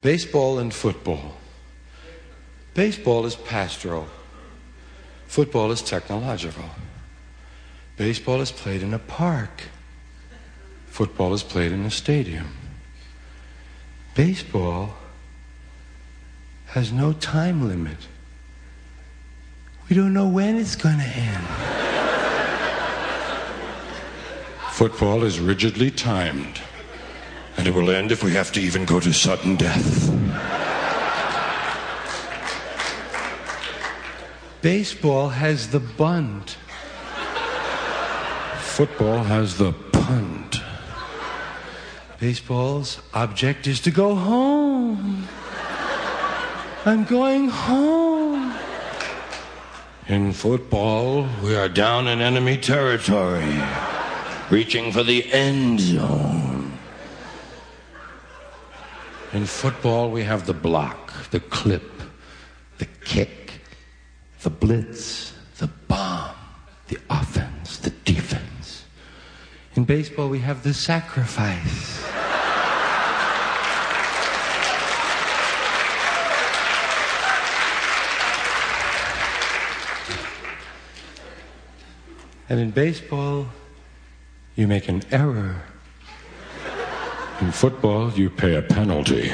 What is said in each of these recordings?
Baseball and football. Baseball is pastoral. Football is technological. Baseball is played in a park. Football is played in a stadium. Baseball has no time limit. We don't know when it's going to end. Football is rigidly timed. And it will end if we have to even go to sudden death. Baseball has the bunt. Football has the punt. Baseball's object is to go home. I'm going home. In football, we are down in enemy territory, reaching for the end zone. In football, we have the block, the clip, the kick, the blitz, the bomb, the offense, the defense. In baseball, we have the sacrifice. And in baseball, you make an error. In football, you pay a penalty.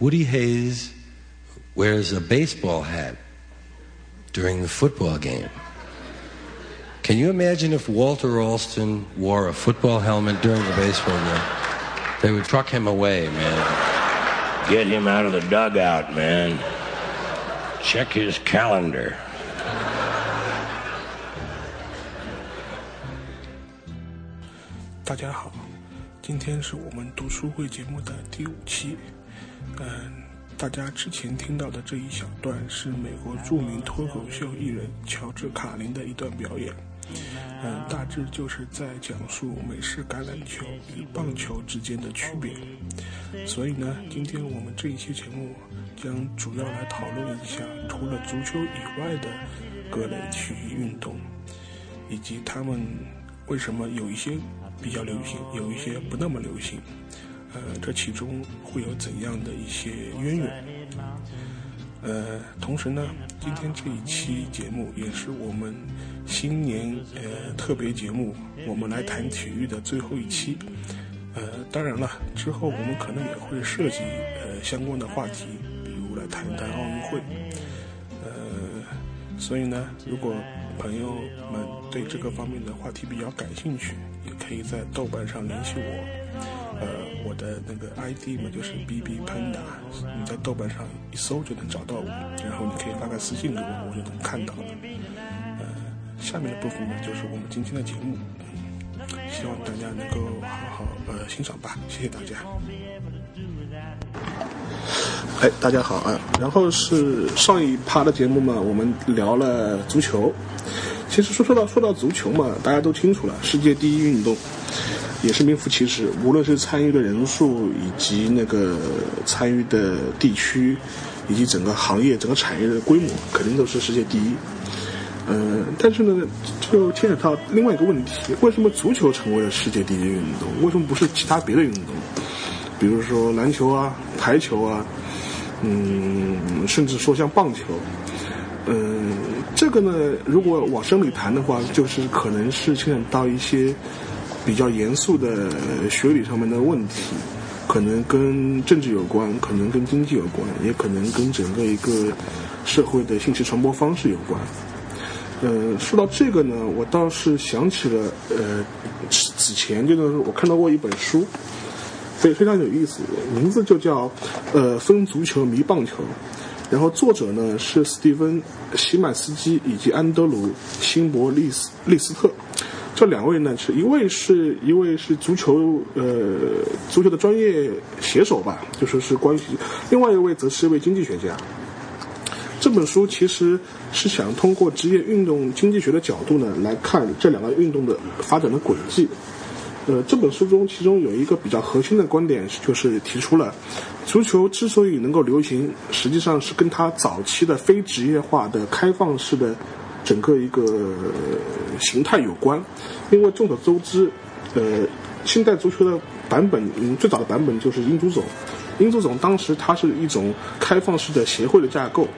Woody Hayes wears a baseball hat during the football game. Can you imagine if Walter Alston wore a football helmet during the baseball game? They would truck him away, man. Get him out of the dugout, man. Check his calendar. 大家好，今天是我们读书会节目的第五期。嗯，大家之前听到的这一小段是美国著名脱口秀艺人乔治卡林的一段表演。嗯，大致就是在讲述美式橄榄球与棒球之间的区别。所以呢，今天我们这一期节目将主要来讨论一下除了足球以外的各类体育运动，以及他们为什么有一些。比较流行，有一些不那么流行，呃，这其中会有怎样的一些渊源？呃，同时呢，今天这一期节目也是我们新年呃特别节目，我们来谈体育的最后一期。呃，当然了，之后我们可能也会涉及呃相关的话题，比如来谈谈奥运会。呃，所以呢，如果朋友们对这个方面的话题比较感兴趣，也可以在豆瓣上联系我。呃，我的那个 ID 嘛就是 BB Panda，你在豆瓣上一搜就能找到我，然后你可以发个私信给我，我就能看到了。呃，下面的部分呢就是我们今天的节目，希望大家能够好好呃欣赏吧，谢谢大家。哎，大家好啊！然后是上一趴的节目嘛，我们聊了足球。其实说说到说到足球嘛，大家都清楚了，世界第一运动，也是名副其实。无论是参与的人数，以及那个参与的地区，以及整个行业、整个产业的规模，肯定都是世界第一。嗯，但是呢，就牵扯到另外一个问题：为什么足球成为了世界第一运动？为什么不是其他别的运动？比如说篮球啊、排球啊。嗯，甚至说像棒球，嗯，这个呢，如果往深里谈的话，就是可能是牵扯到一些比较严肃的学理上面的问题，可能跟政治有关，可能跟经济有关，也可能跟整个一个社会的信息传播方式有关。呃，说到这个呢，我倒是想起了，呃，此前就是我看到过一本书。非非常有意思，名字就叫，呃，分足球迷棒球，然后作者呢是斯蒂芬西曼斯基以及安德鲁辛伯利斯利斯特，这两位呢是一位是一位是足球呃足球的专业写手吧，就说是关于，另外一位则是一位经济学家。这本书其实是想通过职业运动经济学的角度呢来看这两个运动的发展的轨迹。呃，这本书中其中有一个比较核心的观点，就是提出了，足球之所以能够流行，实际上是跟它早期的非职业化的开放式的整个一个形态有关。因为众所周知，呃，现代足球的版本，嗯，最早的版本就是英足总。英足总当时它是一种开放式的协会的架构，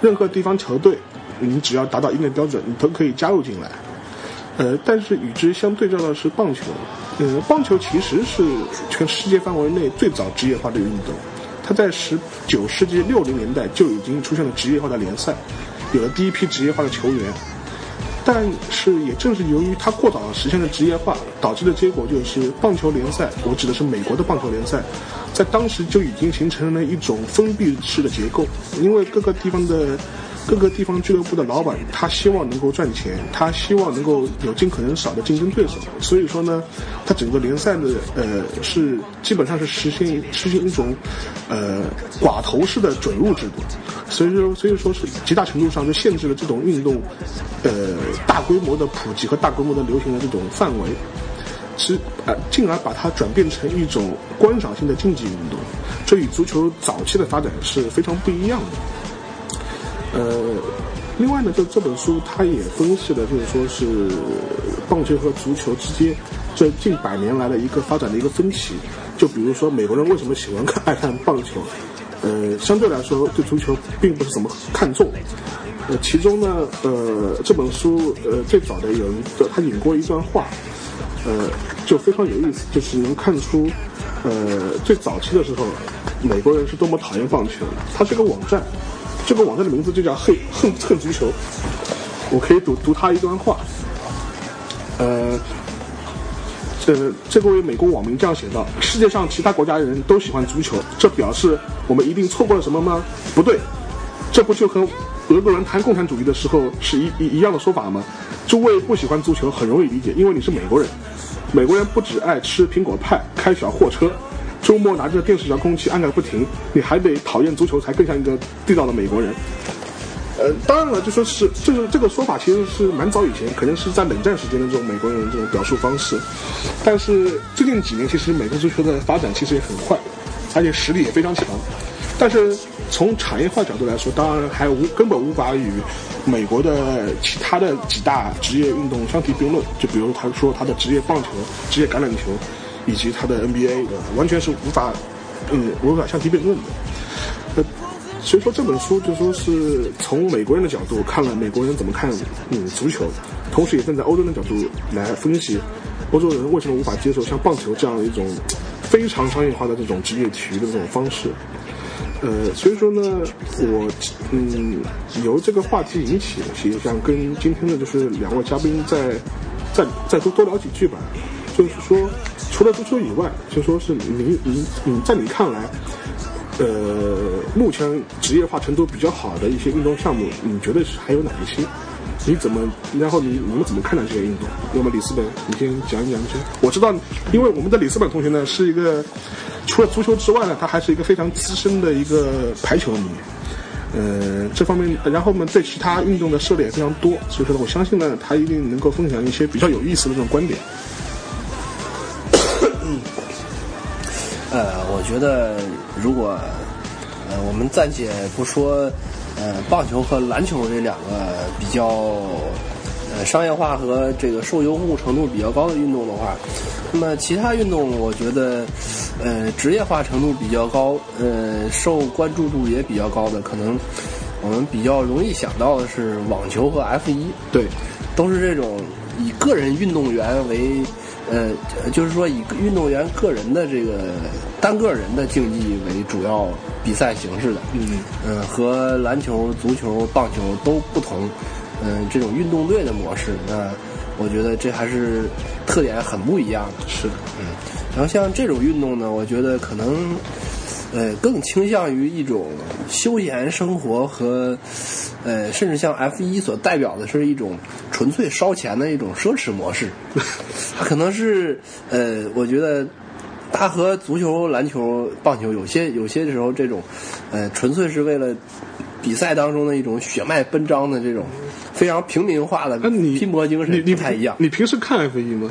任何地方球队，你只要达到一定的标准，你都可以加入进来。呃，但是与之相对照的是棒球，呃，棒球其实是全世界范围内最早职业化的运动，它在十九世纪六零年代就已经出现了职业化的联赛，有了第一批职业化的球员。但是也正是由于它过早实现了职业化，导致的结果就是棒球联赛，我指的是美国的棒球联赛，在当时就已经形成了一种封闭式的结构，因为各个地方的。各个地方俱乐部的老板，他希望能够赚钱，他希望能够有尽可能少的竞争对手，所以说呢，他整个联赛的呃是基本上是实现实行一种呃寡头式的准入制度，所以说所以说是极大程度上就限制了这种运动呃大规模的普及和大规模的流行的这种范围，是呃进而把它转变成一种观赏性的竞技运动，这与足球早期的发展是非常不一样的。呃，另外呢，就这本书它也分析了，就是说是棒球和足球之间这近百年来的一个发展的一个分歧。就比如说美国人为什么喜欢看爱 看棒球，呃，相对来说对足球并不是怎么看重。呃，其中呢，呃，这本书呃最早的有一个他引过一段话，呃，就非常有意思，就是能看出，呃，最早期的时候美国人是多么讨厌棒球。它是个网站。这个网站的名字就叫“恨恨恨足球”，我可以读读他一段话。呃，这这位美国网民这样写道：“世界上其他国家的人都喜欢足球，这表示我们一定错过了什么吗？不对，这不就和俄国人谈共产主义的时候是一一一样的说法吗？诸位不喜欢足球很容易理解，因为你是美国人。美国人不只爱吃苹果派，开小货车。”周末拿着电视遥控器按个不停，你还得讨厌足球才更像一个地道的美国人。呃，当然了，就说是，就是这个说法其实是蛮早以前，可能是在冷战时间的这种美国人这种表述方式。但是最近几年，其实美国足球的发展其实也很快，而且实力也非常强。但是从产业化角度来说，当然还无根本无法与美国的其他的几大职业运动相提并论。就比如他说他的职业棒球、职业橄榄球。以及他的 NBA 的完全是无法，嗯，无法相提并论的。呃，所以说这本书就说是从美国人的角度看了美国人怎么看嗯足球，同时也站在欧洲人的角度来分析欧洲人为什么无法接受像棒球这样一种非常商业化的这种职业体育的这种方式。呃，所以说呢，我嗯由这个话题引起，也想跟今天的就是两位嘉宾再再再多多聊几句吧。就是说，除了足球以外，就说是你你你在你看来，呃，目前职业化程度比较好的一些运动项目，你觉得是还有哪一些？你怎么，然后你你们怎么看待这些运动？那么李斯本，你先讲一讲先。我知道，因为我们的李斯本同学呢，是一个除了足球之外呢，他还是一个非常资深的一个排球迷。呃，这方面，然后呢，对其他运动的涉猎也非常多，所以说呢，我相信呢，他一定能够分享一些比较有意思的这种观点。呃，我觉得如果呃我们暂且不说呃棒球和篮球这两个比较呃商业化和这个受拥护程度比较高的运动的话，那么其他运动我觉得呃职业化程度比较高，呃受关注度也比较高的，可能我们比较容易想到的是网球和 F 一，对，都是这种以个人运动员为。呃，就是说以运动员个人的这个单个人的竞技为主要比赛形式的，嗯呃，和篮球、足球、棒球都不同，嗯，这种运动队的模式，那我觉得这还是特点很不一样的。是的，嗯，然后像这种运动呢，我觉得可能。呃，更倾向于一种休闲生活和，呃，甚至像 F 一所代表的是一种纯粹烧钱的一种奢侈模式。它可能是，呃，我觉得它和足球、篮球、棒球有些有些时候这种，呃，纯粹是为了比赛当中的一种血脉奔张的这种非常平民化的拼搏精神不太一样。你平时看 F 一吗？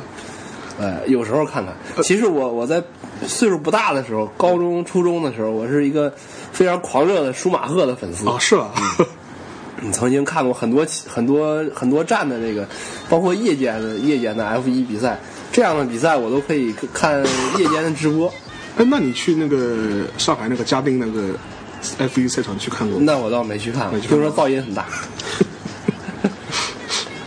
呃，有时候看看。其实我我在岁数不大的时候，高中、初中的时候，我是一个非常狂热的舒马赫的粉丝啊，是吧？你 曾经看过很多很多很多站的这个，包括夜间的夜间的 F 一比赛，这样的比赛我都可以看夜间的直播。哎，那你去那个上海那个嘉宾那个 F 一赛场去看过吗？那我倒没去看过，没去看过听说噪音很大。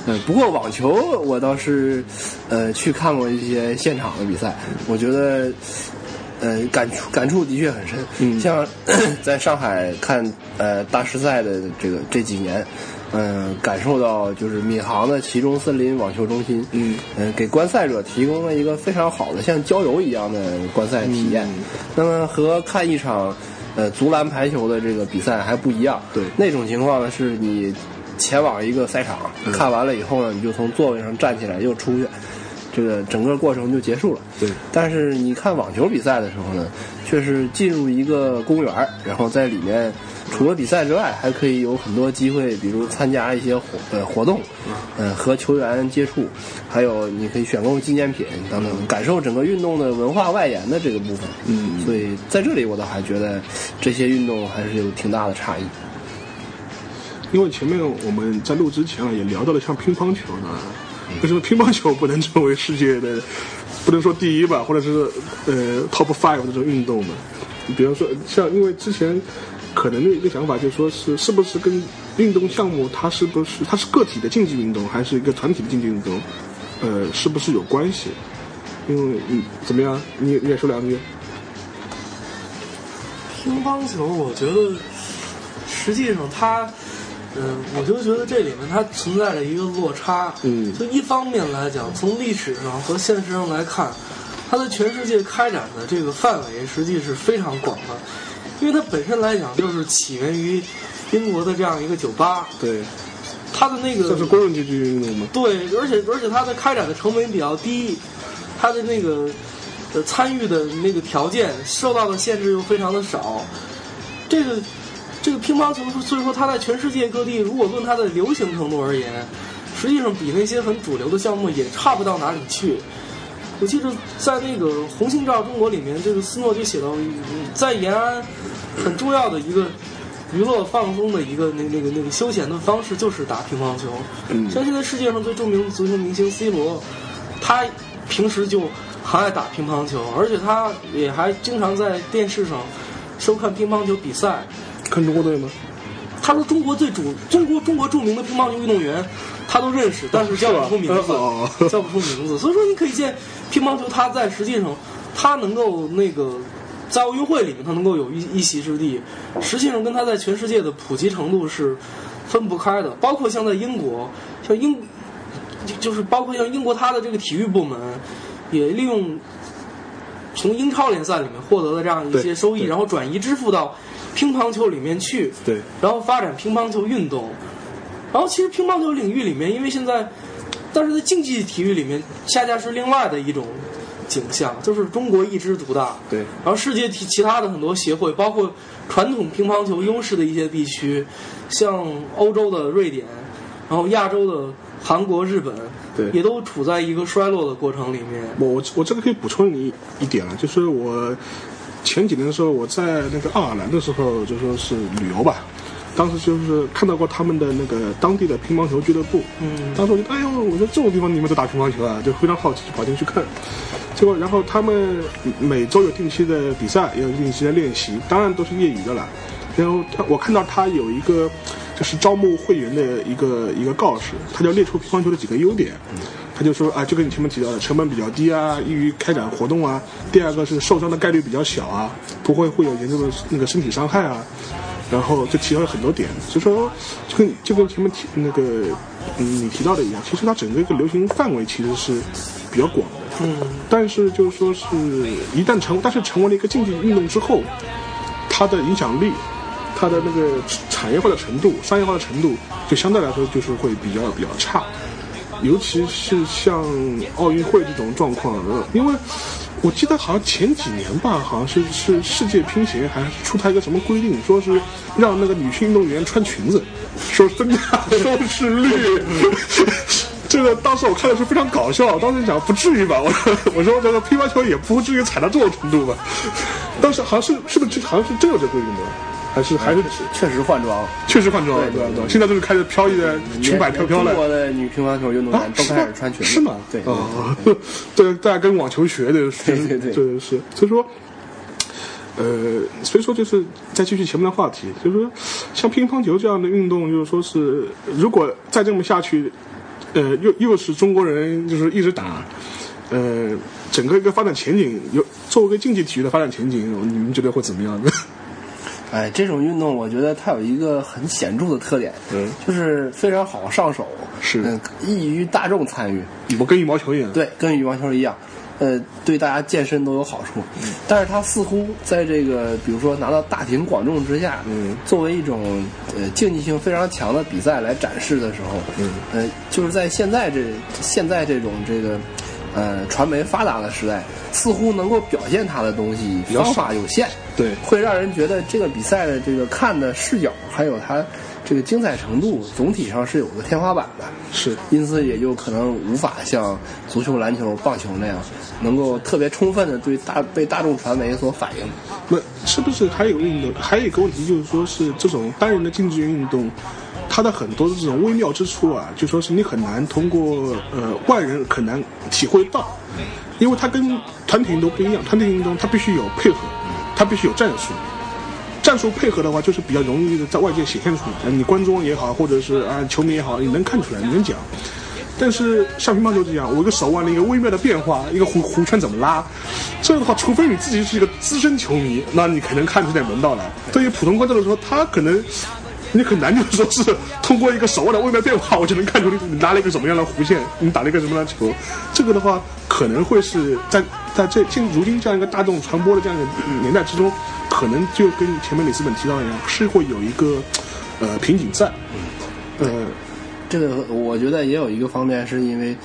呃，不过网球我倒是，呃，去看过一些现场的比赛，我觉得，呃，感触感触的确很深。嗯像 在上海看呃大师赛的这个这几年，嗯、感受到就是闵行的其中森林网球中心，嗯呃，给观赛者提供了一个非常好的像郊游一样的观赛体验。嗯那么和看一场呃足篮排球的这个比赛还不一样。对那种情况呢，是你前往一个赛场，嗯看完了以后呢，你就从座位上站起来又出去，这个整个过程就结束了。对但是你看网球比赛的时候呢，却是进入一个公园，然后在里面除了比赛之外，还可以有很多机会，比如参加一些活呃活动，呃和球员接触，还有你可以选购纪念品等等，感受整个运动的文化外延的这个部分。嗯所以在这里我倒还觉得这些运动还是有挺大的差异。因为前面我们在录之前啊，也聊到了像乒乓球呢，为什么乒乓球不能成为世界的，不能说第一吧，或者是呃 top five 这种运动呢？你比方说，像因为之前可能的一个想法就是说是是不是跟运动项目它是不是它是个体的竞技运动，还是一个团体的竞技运动，呃，是不是有关系？因为嗯，怎么样？你你也说两句？乒乓球，我觉得实际上它，嗯、我就觉得这里面它存在着一个落差。嗯就一方面来讲，从历史上和现实上来看，它在全世界开展的这个范围实际是非常广的，因为它本身来讲就是起源于英国的这样一个酒吧，对，它的那个这是公认竞技运动吗？对，而且而且它的开展的成本比较低，它的那个呃参与的那个条件受到的限制又非常的少。这个这个乒乓球，所以说它在全世界各地，如果论它的流行程度而言，实际上比那些很主流的项目也差不到哪里去。我记得在那个《红星照中国》里面，这个斯诺就写到，嗯在延安很重要的一个娱乐放松的一个那那个那个休闲的方式就是打乒乓球。嗯像现在世界上最著名的足球明星 C 罗，他平时就很爱打乒乓球，而且他也还经常在电视上收看乒乓球比赛。看中国队吗？他说中国最主中国中国著名的乒乓球运动员，他都认识，但是叫不出名字，哦叫不出名字。所以说你可以见乒乓球，它在实际上，它能够那个在奥运会里面，它能够有一一席之地，实际上跟它在全世界的普及程度是分不开的。包括像在英国，像英就就是包括像英国它的这个体育部门，也利用从英超联赛里面获得的这样一些收益，然后转移支付到乒乓球里面去。对，然后发展乒乓球运动。然后其实乒乓球领域里面，因为现在，但是在竞技体育里面，恰恰是另外的一种景象，就是中国一枝独大。对然后世界其其他的很多协会，包括传统乒乓球优势的一些地区，像欧洲的瑞典，然后亚洲的韩国、日本，对也都处在一个衰落的过程里面。我我我这个可以补充你一点啊，就是我前几年的时候，我在那个爱尔兰的时候，就说是旅游吧，当时就是看到过他们的那个当地的乒乓球俱乐部，嗯当时我就哎呦，我说这种地方你们都打乒乓球啊，就非常好奇，就跑进去看。结果，然后他们每周有定期的比赛，也有定期的练习，当然都是业余的了。然后他，我看到他有一个就是招募会员的一个一个告示，他就列出乒乓球的几个优点。他就说啊，就跟你前面提到的，成本比较低啊，易于开展活动啊。第二个是受伤的概率比较小啊，不会会有严重的那个身体伤害啊。然后就提到了很多点，就说就跟就跟前面提那个嗯你提到的一样，其实它整个一个流行范围其实是比较广的。嗯，但是就是说是一旦成，但是成为了一个竞技运动之后，它的影响力，它的那个产业化的程度、商业化的程度，就相对来说就是会比较比较差。尤其是像奥运会这种状况，因为我记得好像前几年吧，好像是？是世界乒协还出台一个什么规定，说是让那个女性运动员穿裙子，说增加收视率。这个当时我看的是？非常搞笑，当时想不至于吧，我说我说这个乒乓球也不至于踩到这种程度吧。当时好像是是？不是？好像是？真有这规定的？还是还是确实换装，确实换装了，对对对现在都是开始飘逸的裙摆飘飘了。中国的女乒乓球运动员都开始穿裙子，是吗？对，哦，对，大家跟网球学的，对对对对是，所以说。呃，所以说就是再继续前面的话题，就是说像乒乓球这样的运动，就是说是如果再这么下去，呃，又又是中国人就是一直打，呃，整个一个发展前景，有作为一个竞技体育的发展前景，你们觉得会怎么样呢？哎，这种运动我觉得它有一个很显著的特点，嗯，就是非常好上手，是嗯，易于大众参与，我跟羽毛球一样，对，跟羽毛球一样，呃，对大家健身都有好处。但是它似乎在这个，比如说拿到大庭广众之下，嗯，作为一种呃竞技性非常强的比赛来展示的时候，嗯，呃，就是在现在这现在这种这个呃传媒发达的时代，似乎能够表现它的东西较方法有限，对会让人觉得这个比赛的这个看的视角还有它这个精彩程度，总体上是有个天花板的。是因此也就可能无法像足球、篮球、棒球那样，能够特别充分的对大被大众传媒所反映。那是不是还有运动？还有一个问题就是说是这种单人的竞技运动，它的很多的这种微妙之处啊，就说是你很难通过呃外人很难体会到，因为它跟团体运动不一样，团体运动它必须有配合，它必须有战术。战术配合的话，就是比较容易的在外界显现出来。你观众也好，或者是啊球迷也好，你能看出来，你能讲。但是像乒乓球这样，我一个手腕的一个微妙的变化，一个弧弧圈怎么拉，这样的话，除非你自己是一个资深球迷，那你可能看出点门道来。对于普通观众来说，他可能你很难就是说是通过一个手腕的微妙变化，我就能看出你你拿了一个什么样的弧线，你打了一个什么样的球。这个的话，可能会是在在这今如今这样一个大众传播的这样一个年代之中，可能就跟前面李斯本提到的一样，是会有一个呃瓶颈在。呃，这个我觉得也有一个方面，是因为，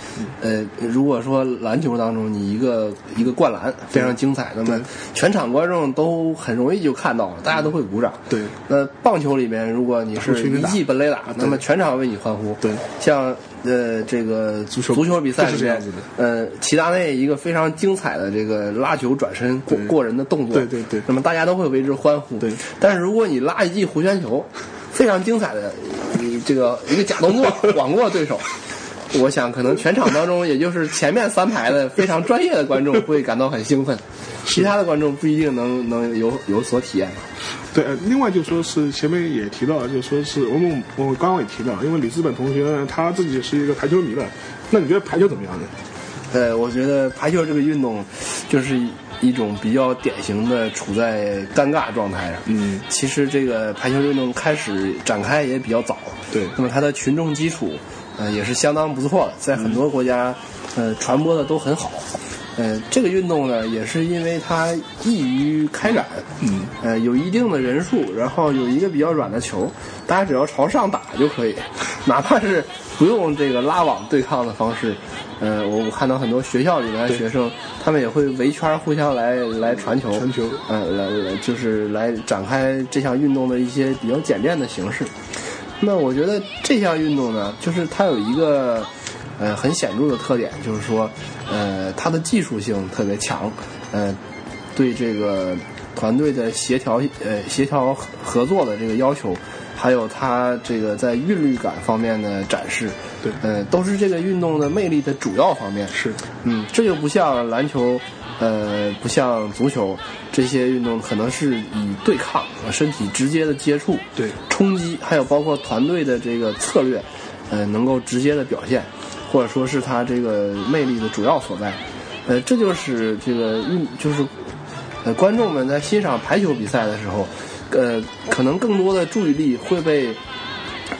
呃，如果说篮球当中你一个一个灌篮非常精彩，那么全场观众都很容易就看到了，大家都会鼓掌。对那棒球里面，如果你是一记本垒打，那么全场为你欢呼。对像呃这个足球足球比赛是里面这样子的，呃齐达内一个非常精彩的这个拉球转身过过人的动作，对对对那么大家都会为之欢呼。对但是如果你拉一记弧圈球，非常精彩的，你这个一个假动作 网过对手，我想可能全场当中，也就是前面三排的非常专业的观众会感到很兴奋，其他的观众不一定能能有有所体验。对，呃另外就说是前面也提到了，就说是我们我刚刚也提到，因为李资本同学呢，他自己是一个排球迷了，那你觉得排球怎么样呢？呃，我觉得排球这个运动，就是一种比较典型的处在尴尬状态上。嗯，其实这个排球运动开始展开也比较早。对那么它的群众基础，呃，也是相当不错的，在很多国家，呃，传播的都很好。呃，这个运动呢，也是因为它易于开展，嗯，呃，有一定的人数，然后有一个比较软的球，大家只要朝上打就可以，哪怕是不用这个拉网对抗的方式，呃，我我看到很多学校里面的学生，他们也会围圈互相来来传球，传球呃，来来就是来展开这项运动的一些比较简练的形式。那我觉得这项运动呢，就是它有一个呃很显著的特点，就是说，呃，它的技术性特别强，呃，对这个团队的协调呃协调合合作的这个要求，还有它这个在韵律感方面的展示，对呃，都是这个运动的魅力的主要方面。是，嗯，这就不像篮球，呃，不像足球这些运动，可能是以对抗、呃身体直接的接触、对冲击，还有包括团队的这个策略，呃，能够直接的表现，或者说是它这个魅力的主要所在。呃，这就是这个运，就是呃，观众们在欣赏排球比赛的时候，呃，可能更多的注意力会被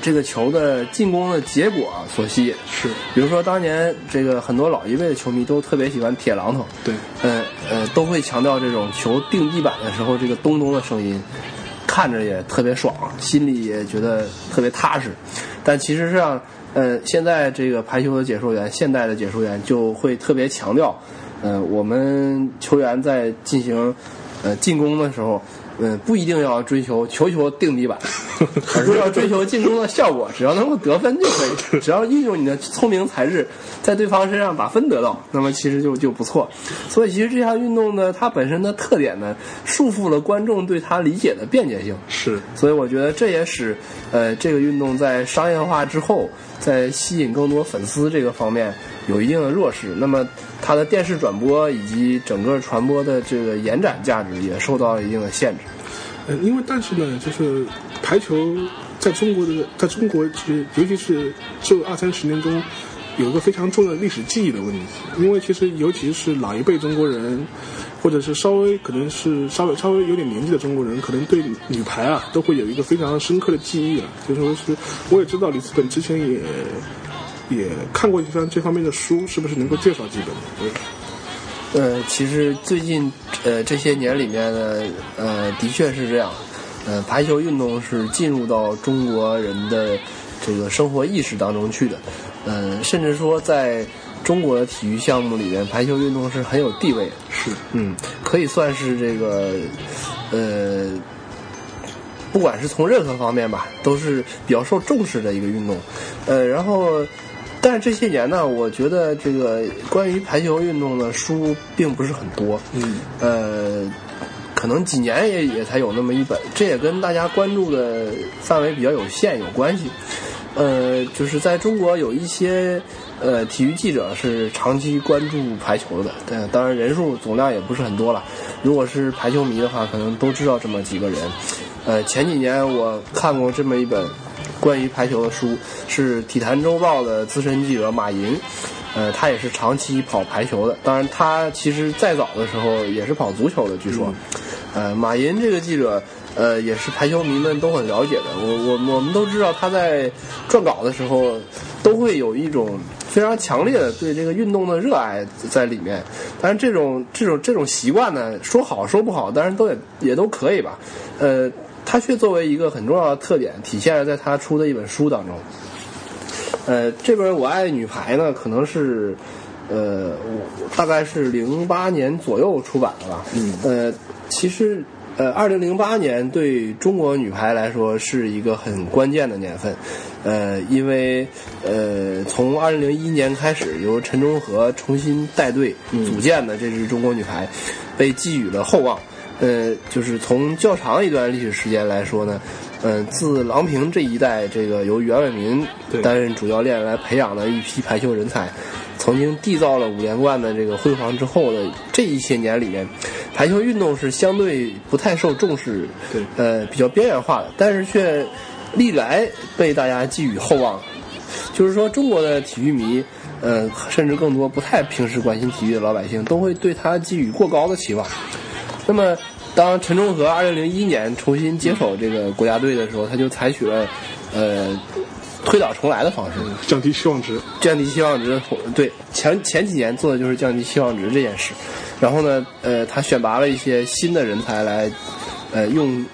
这个球的进攻的结果所吸引。是，比如说当年这个很多老一辈的球迷都特别喜欢铁榔头，对，呃呃，都会强调这种球定地板的时候这个咚咚的声音，看着也特别爽，心里也觉得特别踏实。但其实上，呃，现在这个排球的解说员，现代的解说员就会特别强调，呃，我们球员在进行呃进攻的时候，呃，不一定要追求球球定底板，而是要追求进攻的效果，只要能够得分就可以，只要运用你的聪明才智在对方身上把分得到，那么其实就就不错。所以其实这项运动呢，它本身的特点呢，束缚了观众对它理解的便捷性。是，所以我觉得这也使呃这个运动在商业化之后，在吸引更多粉丝这个方面有一定的弱势。那么它的电视转播以及整个传播的这个延展价值也受到了一定的限制。呃，因为但是呢，就是排球在中国的，在中国其实尤其是这二三十年中，有一个非常重要的历史记忆的问题。因为其实尤其是老一辈中国人，或者是稍微可能是稍微稍微有点年纪的中国人，可能对女排啊都会有一个非常深刻的记忆啊。就说是我也知道里斯本之前也也看过一番这方面的书，是不是能够介绍几本？对呃，其实最近呃这些年里面呢，呃，的确是这样。呃，排球运动是进入到中国人的这个生活意识当中去的。呃，甚至说在中国的体育项目里面，排球运动是很有地位的。是，嗯，可以算是这个呃，不管是从任何方面吧，都是比较受重视的一个运动。呃，然后。但是这些年呢，我觉得这个关于排球运动的书并不是很多，嗯，呃，可能几年也也才有那么一本，这也跟大家关注的范围比较有限有关系。呃，就是在中国有一些呃体育记者是长期关注排球的，对，当然人数总量也不是很多了。如果是排球迷的话，可能都知道这么几个人。呃，前几年我看过这么一本。关于排球的书是《体坛周报》的资深记者马寅，呃，他也是长期跑排球的。当然，他其实再早的时候也是跑足球的，据说。呃，马寅这个记者，呃，也是排球迷们都很了解的。我我我们都知道他在撰稿的时候都会有一种非常强烈的对这个运动的热爱在里面。但是这种这种这种习惯呢，说好说不好，当然都也也都可以吧。呃。他却作为一个很重要的特点，体现在他出的一本书当中。呃，这本《我爱女排》呢，可能是，呃，大概是零八年左右出版的吧。嗯。呃，其实，呃，二零零八年对中国女排来说是一个很关键的年份。呃，因为，呃，从二零零一年开始，由陈忠和重新带队组建的这支中国女排，被寄予了厚望。呃，就是从较长一段历史时间来说呢，嗯，自郎平这一代，这个由袁伟民担任主教练来培养的一批排球人才，曾经缔造了五连冠的这个辉煌之后的这一些年里面，排球运动是相对不太受重视，对，呃，比较边缘化的，但是却历来被大家寄予厚望。就是说，中国的体育迷，呃，甚至更多不太平时关心体育的老百姓，都会对他寄予过高的期望。那么，当陈忠和二零零一年重新接手这个国家队的时候，他就采取了，呃，推倒重来的方式，降低期望值，降低期望值。对，前前几年做的就是降低期望值这件事。然后呢，呃，他选拔了一些新的人才来，呃，用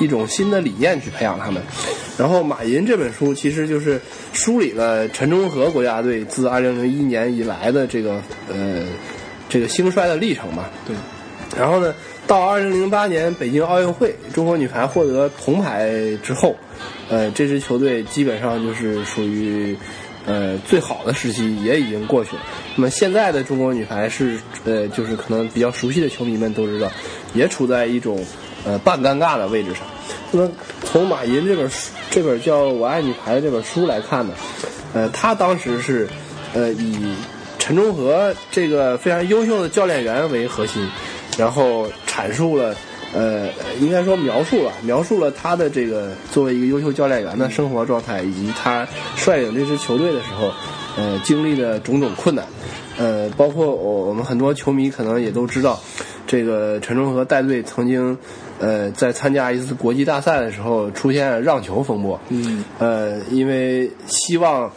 一种新的理念去培养他们。然后，马寅这本书其实就是梳理了陈忠和国家队自二零零一年以来的这个呃这个兴衰的历程吧。对。然后呢，到二零零八年北京奥运会，中国女排获得铜牌之后，呃，这支球队基本上就是属于呃最好的时期也已经过去了。那么现在的中国女排是呃，就是可能比较熟悉的球迷们都知道，也处在一种呃半尴尬的位置上。那么从马寅这本书，这本叫《我爱女排》的这本书来看呢，呃，他当时是呃以陈忠和这个非常优秀的教练员为核心。然后阐述了，呃，应该说描述了，描述了他的这个作为一个优秀教练员的生活状态，以及他率领这支球队的时候，呃，经历的种种困难，呃，包括我我们很多球迷可能也都知道，这个陈忠和带队曾经，呃，在参加一次国际大赛的时候出现让球风波，嗯，呃，因为希望。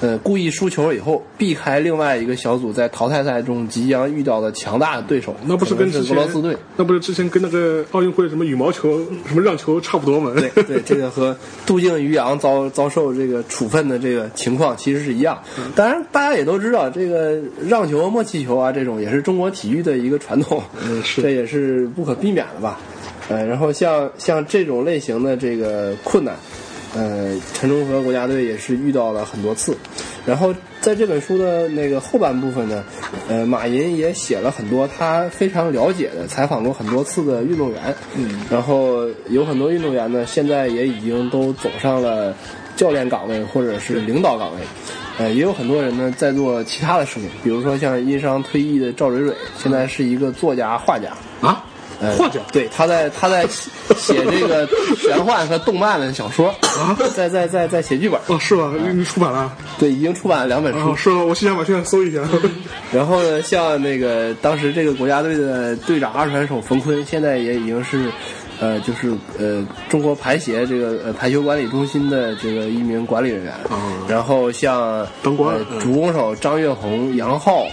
呃，故意输球以后，避开另外一个小组在淘汰赛中即将遇到的强大的对手，那不是跟俄罗斯队？那不是之前跟那个奥运会什么羽毛球什么让球差不多吗？对对，这个和杜静、于洋遭遭受这个处分的这个情况其实是一样。当然，大家也都知道，这个让球、默契球啊，这种也是中国体育的一个传统，嗯，是，这也是不可避免的吧？呃，然后像像这种类型的这个困难，呃，陈忠和国家队也是遇到了很多次。然后在这本书的那个后半部分呢，呃，马寅也写了很多他非常了解的、采访过很多次的运动员。嗯。然后有很多运动员呢，现在也已经都走上了教练岗位或者是领导岗位。呃，也有很多人呢在做其他的事情，比如说像因伤退役的赵蕊蕊，现在是一个作家、画家。啊，画家。对，他在他在写这个玄幻和动漫的小说啊，在在在在写剧本。哦，是吗？已经出版了。对，已经出版了两本书。哦，是吗？我现在马上搜一下。然后呢，像那个当时这个国家队的队长二传手冯坤，现在也已经是。呃，就是呃，中国排协这个呃排球管理中心的这个一名管理人员，然后像灯光主攻手张月红、杨浩，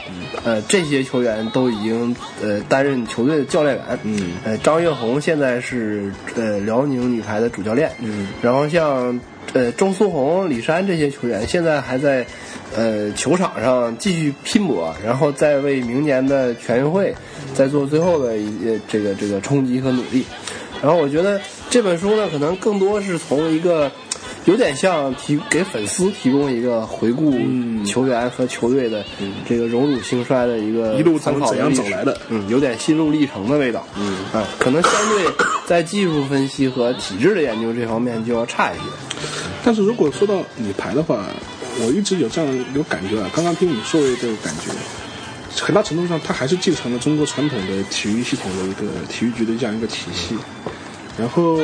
呃，这些球员都已经呃担任球队的教练员。嗯，呃，张月红现在是呃辽宁女排的主教练。嗯，然后像呃钟苏红、李珊这些球员，现在还在呃球场上继续拼搏，然后再为明年的全运会再做最后的一这个这个冲击和努力。然后我觉得这本书呢，可能更多是从一个有点像提给粉丝提供一个回顾球员和球队的这个荣辱兴衰的一个一路参考怎样走来的，嗯，有点心路历程的味道，嗯啊，可能相对在技术分析和体制的研究这方面就要差一些。但是如果说到女排的话，我一直有这样有感觉啊，刚刚听你说的这个感觉。很大程度上，它还是继承了中国传统的体育系统的一个体育局的这样一个体系。然后，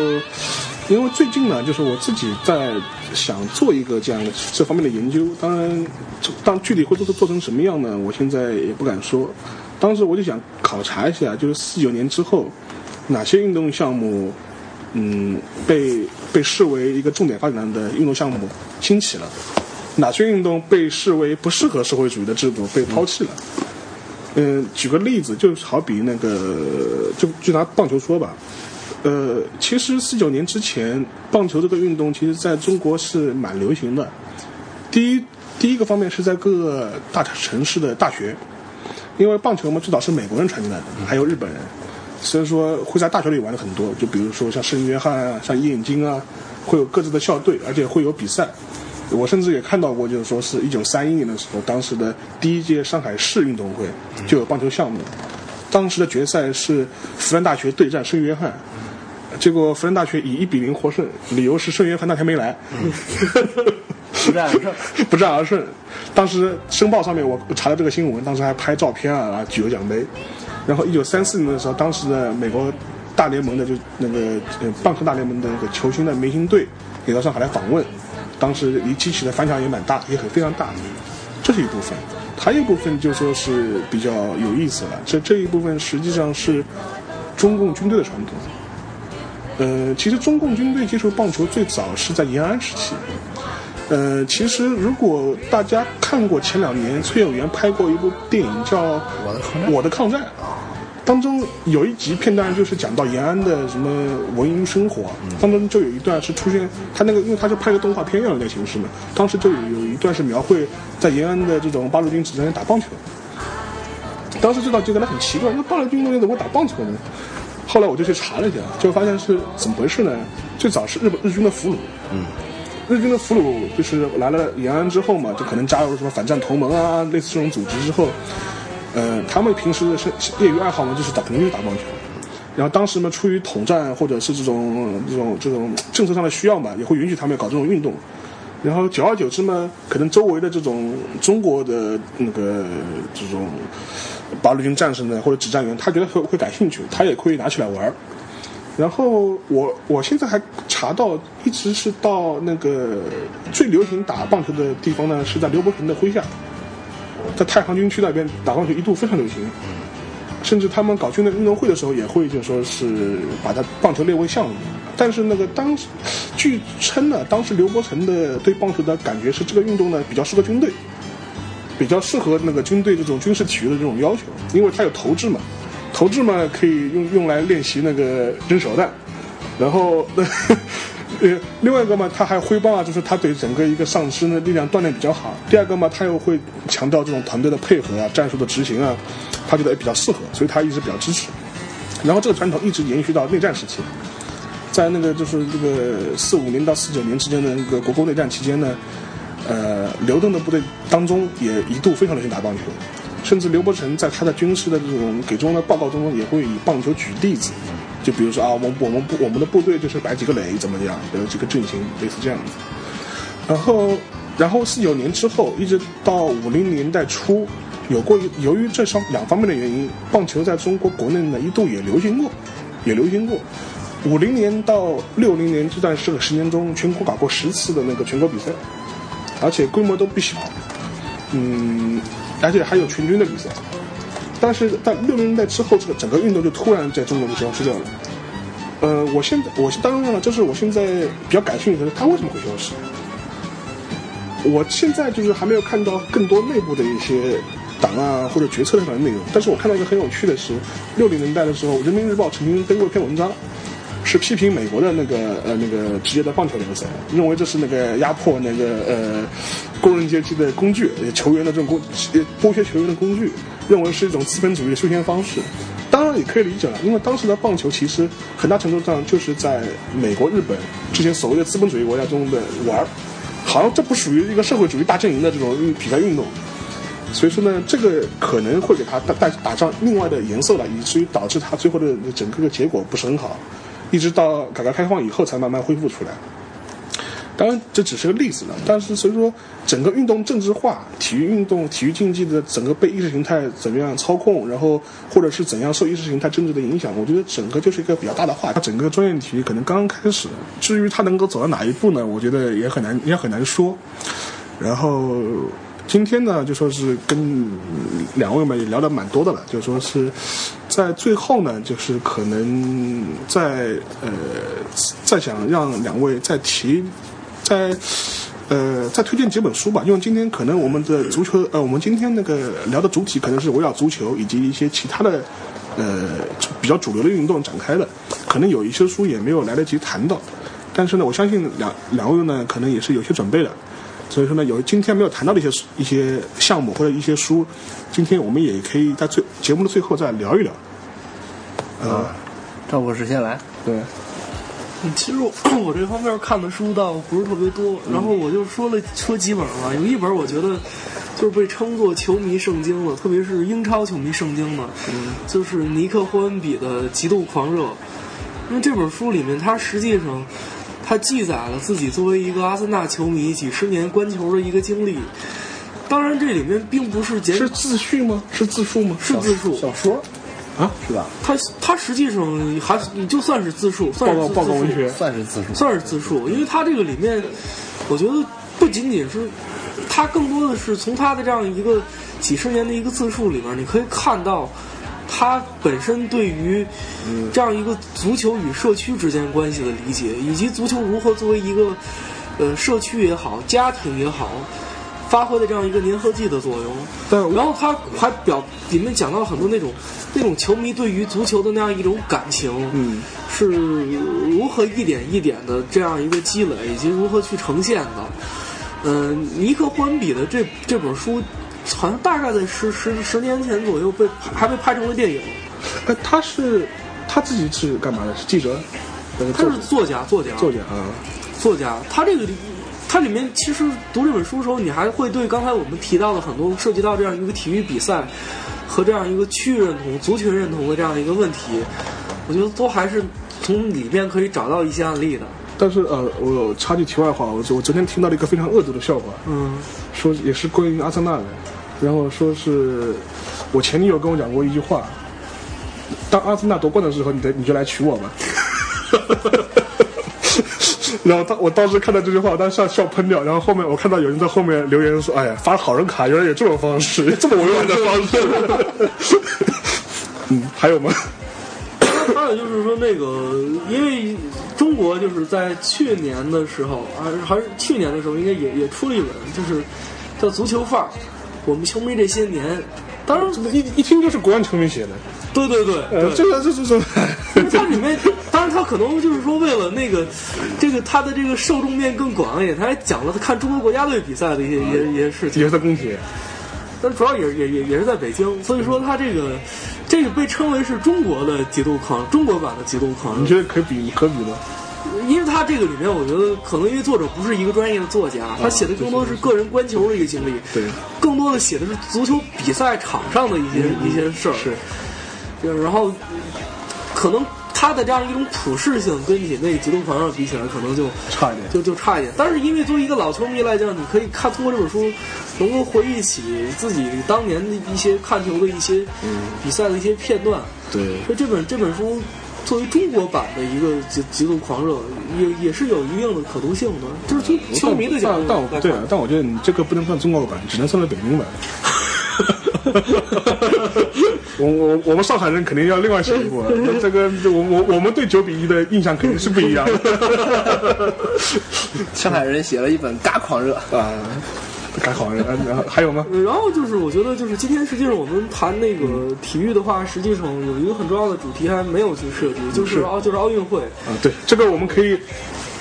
因为最近呢，就是我自己在想做一个这样的这方面的研究。当然，当具体会做做成什么样呢？我现在也不敢说。当时我就想考察一下，就是四九年之后，哪些运动项目，嗯，被被视为一个重点发展的运动项目兴起了，哪些运动被视为不适合社会主义的制度被抛弃了。嗯，举个例子，就好比那个，就就拿棒球说吧，呃，其实四九年之前，棒球这个运动其实在中国是蛮流行的。第一，第一个方面是在各个大城市的大学，因为棒球嘛，最早是美国人传进来的，还有日本人，所以说会在大学里玩的很多。就比如说像圣约翰啊，像燕京啊，会有各自的校队，而且会有比赛。我甚至也看到过，就是说是一九三一年的时候，当时的第一届上海市运动会就有棒球项目。当时的决赛是复旦大学对战圣约翰，结果复旦大学以一比零获胜，理由是圣约翰那天没来，不战而胜，不战而胜。当时申报上面我查了这个新闻，当时还拍照片啊，啊举了奖杯。然后一九三四年的时候，当时的美国大联盟的就那个呃棒球大联盟的那个球星的明星队也到上海来访问。当时离激起的反响也蛮大，也很非常大，这是一部分。还有一部分就说是比较有意思了，这这一部分实际上是中共军队的传统。呃，其实中共军队接触棒球最早是在延安时期。呃，其实如果大家看过前两年崔永元拍过一部电影叫《我的抗战》。当中有一集片段就是讲到延安的什么文娱生活，当中就有一段是出现他那个，因为他是拍个动画片一样的形式嘛，当时就有有一段是描绘在延安的这种八路军指战员打棒球。当时这道就感到很奇怪，那八路军运动员怎么会打棒球呢？后来我就去查了一下，就发现是怎么回事呢？最早是日本日军的俘虏，嗯，日军的俘虏就是来了延安之后嘛，就可能加入了什么反战同盟啊，类似这种组织之后。呃，他们平时的是业余爱好嘛，就是打，肯定是打棒球。然后当时嘛，出于统战或者是这种这种这种政策上的需要嘛，也会允许他们搞这种运动。然后久而久之嘛，可能周围的这种中国的那个这种八路军战士呢，或者指战员，他觉得会会感兴趣，他也可以拿起来玩。然后我我现在还查到，一直是到那个最流行打棒球的地方呢，是在刘伯承的麾下。在太行军区那边打棒球一度非常流行，甚至他们搞军队运动会的时候也会就说是把它棒球列为项目。但是那个当时据称呢，当时刘伯承的对棒球的感觉是这个运动呢比较适合军队，比较适合那个军队这种军事体育的这种要求，因为它有投掷嘛，投掷嘛可以用用来练习那个扔手弹，然后。呃，另外一个嘛，他还挥棒啊，就是他对整个一个上肢的力量锻炼比较好。第二个嘛，他又会强调这种团队的配合啊、战术的执行啊，他觉得也比较适合，所以他一直比较支持。然后这个传统一直延续到内战时期，在那个就是这个四五年到四九年之间的那个国共内战期间呢，呃，刘邓的部队当中也一度非常流行打棒球，甚至刘伯承在他的军事的这种给中央的报告当中也会以棒球举例子，就比如说啊，我们我们部我们的部队就是摆几个垒怎么样，有几个阵型，类似这样子。然后，然后四九年之后，一直到五零年代初，有过由于这双两方面的原因，棒球在中国国内呢一度也流行过，也流行过。五零年到六零年这段这个十年中，全国搞过十次的那个全国比赛，而且规模都不小，嗯，而且还有全军的比赛。但是在六零年代之后，这个整个运动就突然在中国就消失掉了。呃，我现在我当然了，就是我现在比较感兴趣的是它为什么会消失。我现在就是还没有看到更多内部的一些档案或者决策上的内容，但是我看到一个很有趣的是，六零年代的时候，《人民日报》曾经登过一篇文章，是批评美国的那个呃那个职业的棒球联赛，认为这是那个压迫那个呃工人阶级的工具，球员的这种工剥削球员的工具，认为是一种资本主义的休闲方式。当然也可以理解了，因为当时的棒球其实很大程度上就是在美国、日本这些所谓的资本主义国家中的玩儿。好像这不属于一个社会主义大阵营的这种比赛运动，所以说呢，这个可能会给他带带打上另外的颜色了，以至于导致他最后的整个的结果不是很好，一直到改革开放以后才慢慢恢复出来。当然，这只是个例子呢。但是，所以说，整个运动政治化、体育运动、体育竞技的整个被意识形态怎么样操控，然后或者是怎样受意识形态政治的影响，我觉得整个就是一个比较大的话题。整个专业体育可能刚刚开始，至于它能够走到哪一步呢？我觉得也很难，也很难说。然后今天呢，就说是跟两位嘛也聊得蛮多的了，就说是在最后呢，就是可能在呃，再想让两位再提。再，呃，再推荐几本书吧。因为今天可能我们的足球，呃，我们今天那个聊的主体可能是围绕足球以及一些其他的，呃，比较主流的运动展开的。可能有一些书也没有来得及谈到，但是呢，我相信两两位呢，可能也是有些准备的。所以说呢，有今天没有谈到的一些一些项目或者一些书，今天我们也可以在最节目的最后再聊一聊。呃，赵博士先来。对。其实我我这方面看的书倒不是特别多，然后我就说了说几本吧。有一本我觉得就是被称作球迷圣经了，特别是英超球迷圣经嘛，就是尼克霍恩比的《极度狂热》。因为这本书里面，它实际上他记载了自己作为一个阿森纳球迷几十年观球的一个经历。当然，这里面并不是简是自序吗？是自述吗？是自述小说。啊，是吧？他他实际上还你就算是自述，算是报告文学，算是自述，算是自述。因为他这个里面，我觉得不仅仅是他，更多的是从他的这样一个几十年的一个自述里面，你可以看到他本身对于这样一个足球与社区之间关系的理解，以及足球如何作为一个呃社区也好，家庭也好。发挥的这样一个粘合剂的作用，对。然后他还表里面讲到了很多那种那种球迷对于足球的那样一种感情，嗯，是如何一点一点的这样一个积累，以及如何去呈现的。嗯，尼克霍恩比的这这本书，好像大概在十十十年前左右被还被拍成了电影。哎，他是他自己是干嘛的？是记者？他是作家，作家，作家啊，作家。他这个。他里面其实读这本书的时候，你还会对刚才我们提到的很多涉及到这样一个体育比赛和这样一个区域认同、族群认同的这样的一个问题，我觉得都还是从里面可以找到一些案例的。但是呃，我插句题外话，我我昨天听到了一个非常恶毒的笑话，嗯，说也是关于阿森纳的，然后说是我前女友跟我讲过一句话，当阿森纳夺冠的时候，你得你就来娶我吧。然后他，我当时看到这句话，我当时笑笑喷掉。然后后面我看到有人在后面留言说：“哎呀，发好人卡原来有这种方式，这么委婉的方式。”嗯，还有吗？还有就是说那个，因为中国就是在去年的时候，还是还是去年的时候，应该也也出了一本，就是叫《足球范儿》，我们球迷这些年。当然，一一听就是国安球迷写的。对对对，这个这这这，它里面，当然他可能就是说为了那个，这个他的这个受众面更广一点，他还讲了他看中国国家队比赛的一些一些一些事情。也是在工体，但主要也也也也是在北京，所以说他这个这个被称为是中国的极度狂，中国版的极度狂热。你觉得可比可比吗？因为他这个里面，我觉得可能因为作者不是一个专业的作家，他写的更多是个人观球的一个经历，对，更多的写的是足球比赛场上的一些、一些事儿，是，对然后可能他的这样一种普适性，跟你那极度狂热比起来，可能就差一点。就就差一点。但是因为作为一个老球迷来讲，你可以看通过这本书，能够回忆起自己当年的一些看球的一些比赛的一些片段。对。所以这本这本书作为中国版的一个极极度狂热，也也是有一定的可读性的，就是从球迷的角度但但我对啊，但我觉得你这个不能算中国版，只能算是北京版。我我我们上海人肯定要另外写一部，那 这个我我我们对九比一的印象肯定是不一样的 上海人写了一本《嘎狂热》，啊。还好，然然后还有吗？然后就是，我觉得就是今天实际上我们谈那个体育的话，实际上有一个很重要的主题还没有去涉及，就是是奥就是奥运会。啊，对，这个我们可以。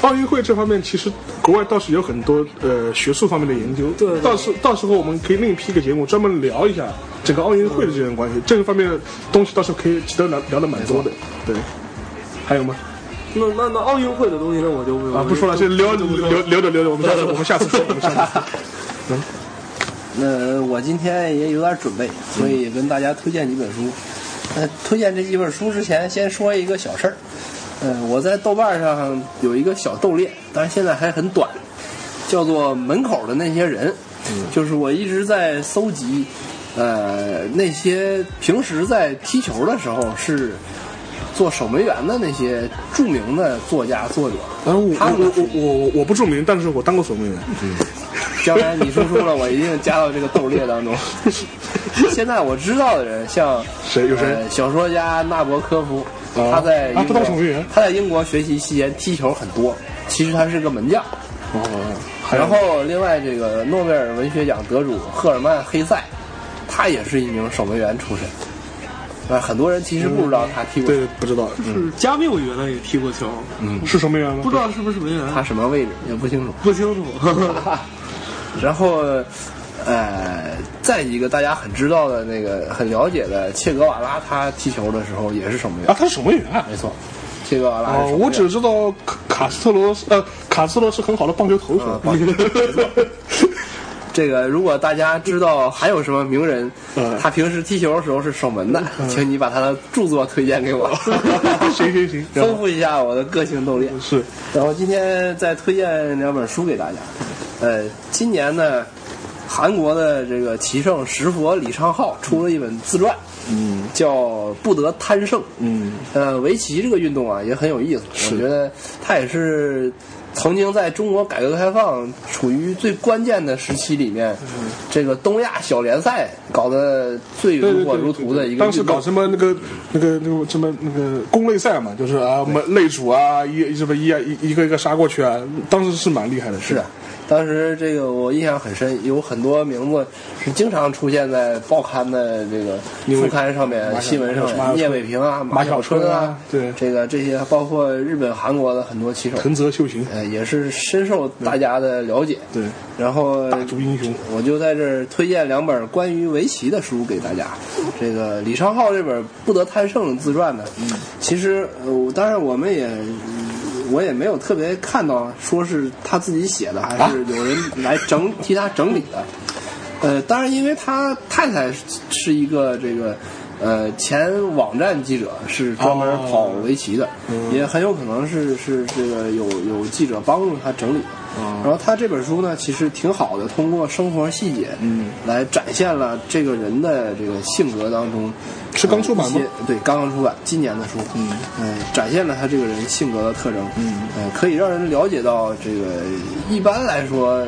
奥运会这方面，其实国外倒是有很多呃学术方面的研究。对对到时到时候我们可以另辟一个节目，专门聊一下整个奥运会的这种关系。这个方面的东西倒是可以值得聊聊的蛮多的。对，还有吗？那那那奥运会的东西，那我就啊，不说了，就留就不说留留着聊着，我们下次我们下次说，我们下次 说。那我今天也有点准备，所以跟大家推荐几本书。呃，推荐这几本书之前，先说一个小事儿。呃，我在豆瓣上有一个小豆列，但是现在还很短，叫做“门口的那些人”，就是我一直在搜集，呃，那些平时在踢球的时候是做守门员的那些著名的作家作者。然后我我我我我我不著名，但是我当过守门员。将来你输出了，我一定加到这个斗列当中。现在我知道的人，像谁有谁呃小说家纳博科夫，啊他在英国当守门员他在英国学习期间踢球很多，其实他是个门将。哦，然后另外这个诺贝尔文学奖得主赫尔曼·黑塞，他也是一名守门员出身。啊，很多人其实不知道他踢过球，对不知道是加缪原来也踢过球，嗯是守门员吗？不知道是不是守门员，他什么位置也不清楚。不清楚。然后，呃，再一个大家很知道的那个、很了解的切格瓦拉，他踢球的时候也是守门员。啊，他是守门员啊。没错，切格瓦拉。我只知道卡卡斯特罗是呃，卡斯特罗是很好的棒球投手。这个，如果大家知道还有什么名人，嗯他平时踢球的时候是守门的，请你把他的著作推荐给我，行行行，丰富一下我的个性斗练。是然后今天再推荐两本书给大家。呃，今年呢，韩国的这个棋圣石佛李昌镐出了一本自传，嗯，叫《不得贪胜》。嗯，呃，围棋这个运动啊也很有意思，我觉得它也是曾经在中国改革开放处于最关键的时期里面，这个东亚小联赛搞得最如火如荼的一个当时搞什么那个那个那个什么那个攻擂赛嘛，就是啊，门擂主啊，一什么一啊一一个一个杀过去啊，当时是蛮厉害的。是啊，当时这个我印象很深，有很多名字是经常出现在报刊的这个副刊上面、新闻上面，聂卫平啊、马小小春啊啊，对这个这些包括日本、韩国的很多棋手，藤泽秀行，呃，也是深受大家的了解。对，然后大足英雄。我就在这儿推荐两本关于围棋的书给大家。这个李昌镐这本《不得贪胜》自传呢，嗯，其实呃，当然我们也。我也没有特别看到说是他自己写的，还是有人来整替他整理的。呃，当然，因为他太太是一个这个呃前网站记者，是专门跑围棋的，也很有可能是是这个有有记者帮助他整理。的。然后他这本书呢，其实挺好的，通过生活细节，嗯，来展现了这个人的这个性格当中，是刚出版吗？对，刚刚出版，今年的书，嗯，呃，展现了他这个人性格的特征，嗯，呃，可以让人了解到这个一般来说，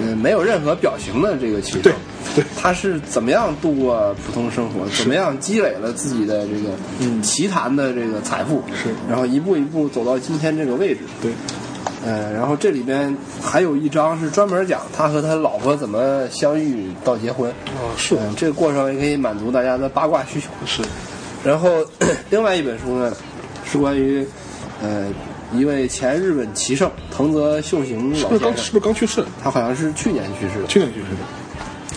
呃，没有任何表情的这个棋手，对对他是怎么样度过普通生活，怎么样积累了自己的这个嗯。棋坛的这个财富，是。然后一步一步走到今天这个位置，对，呃，然后这里边还有一章是专门讲他和他老婆怎么相遇到结婚，哦是嗯，这个过程也可以满足大家的八卦需求。是，然后另外一本书呢，是关于呃一位前日本棋圣藤泽秀行老先生，不是刚是不是刚去世？他好像是去年去世的。去年去世的。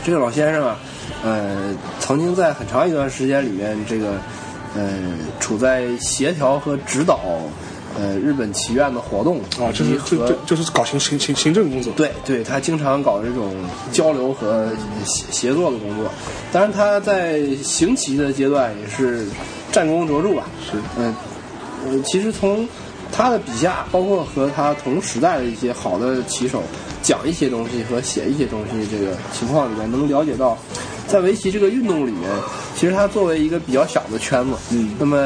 这个老先生啊，呃，曾经在很长一段时间里面，这个呃，处在协调和指导呃日本棋院的活动啊，就是就和就就是搞行行行行政工作。对对，他经常搞这种交流和协协作的工作。当然，他在行棋的阶段也是战功卓著吧。是嗯呃，其实从他的笔下，包括和他同时代的一些好的棋手讲一些东西和写一些东西这个情况里面，能了解到，在围棋这个运动里面，其实它作为一个比较小的圈子，嗯。那么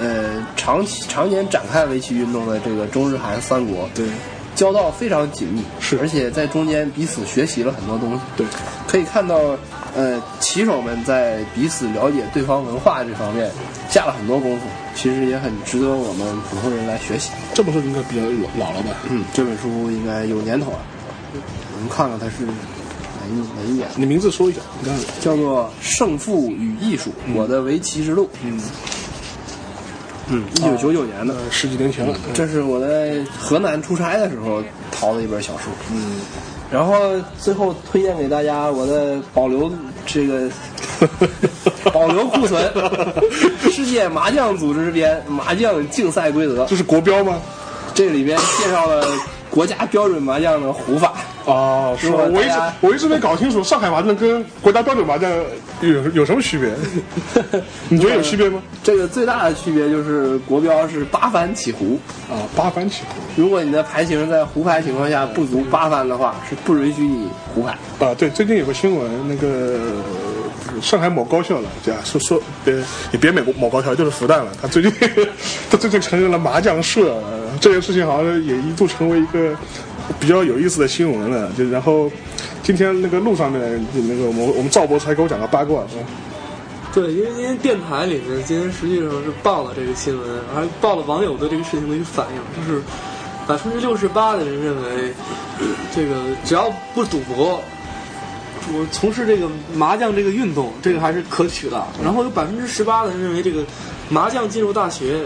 呃长期常年展开围棋运动的这个中日韩三国，对。交道非常紧密，是。而且在中间彼此学习了很多东西。对，可以看到，呃，棋手们在彼此了解对方文化这方面下了很多功夫，其实也很值得我们普通人来学习。这本书应该比较老老了吧？嗯，这本书应该有年头了，我们看看它是哪一哪一年，你名字说一下，你看叫做《胜负与艺术：我的围棋之路》。嗯嗯，一九九九年的。呃十几年前了。这是我在河南出差的时候淘的一本小书。嗯，然后最后推荐给大家我的保留这个 保留库存《世界麻将组织编麻将竞赛规则》，这是国标吗？这里边介绍了国家标准麻将的胡法。哦，是吧？我一直我一直没搞清楚上海麻将跟国家标准麻将有有什么区别？你觉得有区别吗？这个最大的区别就是国标是八番起胡，啊，八番起胡如果你的牌型在胡牌情况下不足八番的话，是不允许你胡牌。啊，对，最近有个新闻，那个呃上海某高校了，对啊，说说别，也别美国某高校，就是复旦了，他最近 他最近成立了麻将社，呃这件事情好像也一度成为一个比较有意思的新闻了。就然后今天那个路上面那个我我们赵博才给我讲个八卦，对，因为今天电台里面今天实际上是报了这个新闻，还报了网友对这个事情的一个反应，就是百分之六十八的人认为，这个只要不赌博，我从事这个麻将这个运动，这个还是可取的。然后有百分之十八的人认为，这个麻将进入大学，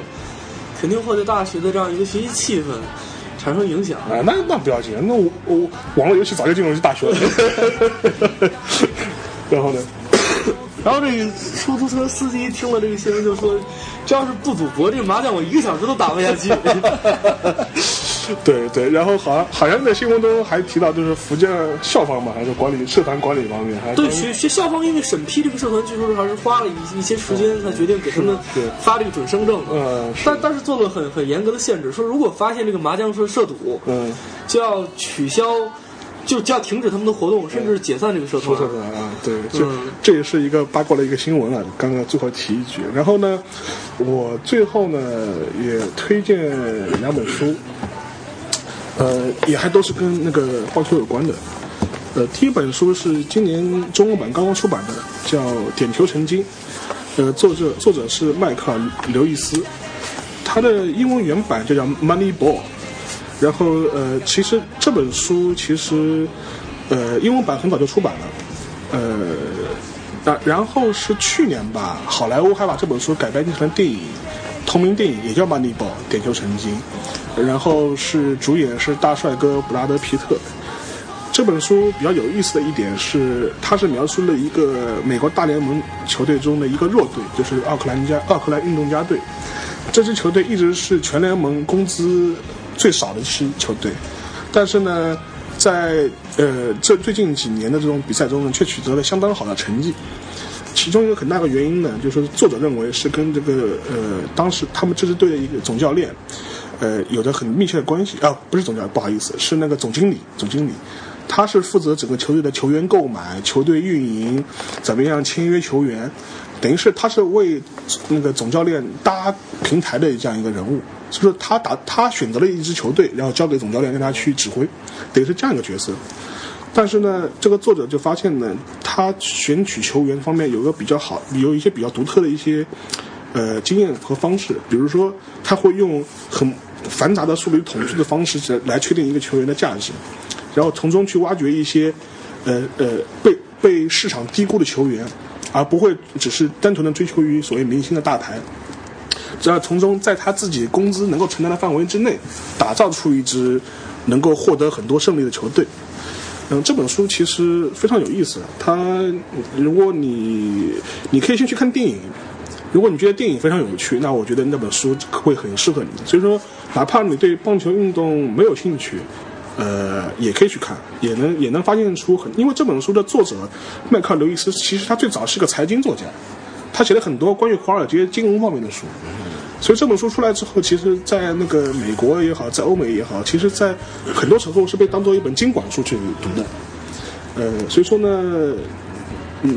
肯定会对大学的这样一个学习气氛产生影响。啊，那那不要紧，那我我网络游戏早就进入大学了。然后呢？然后这个出租车司机听了这个新闻就说，这要是不赌博，这个麻将我一个小时都打不下去。对对，然后好像好像在新闻中还提到，就是福建校方嘛，还是管理社团管理方面，还对，学学校方因为审批这个社团，据说是还是花了一一些时间才决定给他们对发这个准生证。的。呃但但是做了很很严格的限制，说如果发现这个麻将社涉赌，嗯，就要取消，就就要停止他们的活动，甚至解散这个社团。说。社团啊，对，就、嗯。这也是一个八卦的一个新闻啊。刚刚最后提一句，然后呢，我最后呢也推荐两本书，呃，也还都是跟那个棒球有关的。呃，第一本书是今年中文版刚刚出版的，叫《点球成金》，呃，作者作者是迈克尔·刘易斯，他的英文原版就叫《Money Ball》。然后呃，其实这本书其实呃英文版很早就出版了，呃，那然后是去年吧，好莱坞还把这本书改编成了电影，同名电影也叫《Moneyball》点球成金，然后是主演是大帅哥布拉德皮特。这本书比较有意思的一点是，它是描述了一个美国大联盟球队中的一个弱队，就是奥克兰加奥克兰运动家队。这支球队一直是全联盟工资最少的一支球队，但是呢，在呃这最近几年的这种比赛中呢，却取得了相当好的成绩。其中一个很大的原因呢，就是作者认为是跟这个呃当时他们这支队的一个总教练，呃有着很密切的关系啊，不是总教练，不好意思，是那个总经理，总经理。他是负责整个球队的球员购买、球队运营，怎么样签约球员，等于是他是为那个总教练搭平台的这样一个人物。所以说他打他选择了一支球队，然后交给总教练让他去指挥，等于是这样一个角色。但是呢，这个作者就发现呢，他选取球员方面有个比较好，有一些比较独特的一些呃经验和方式，比如说他会用很繁杂的数理统计的方式来确定一个球员的价值，然后从中去挖掘一些呃呃被被市场低估的球员，而不会只是单纯的追求于所谓明星的大牌。只要从中在他自己工资能够承担的范围之内，打造出一支能够获得很多胜利的球队。嗯，这本书其实非常有意思。它，如果你你可以先去看电影，如果你觉得电影非常有趣，那我觉得那本书会很适合你。所以说，哪怕你对棒球运动没有兴趣，呃，也可以去看，也能也能发现出很。因为这本书的作者麦克刘易斯，其实他最早是个财经作家，他写了很多关于华尔街金融方面的书。所以这本书出来之后，其实，在那个美国也好，在欧美也好，其实，在很多时候是被当做一本经管书去读的。呃，所以说呢，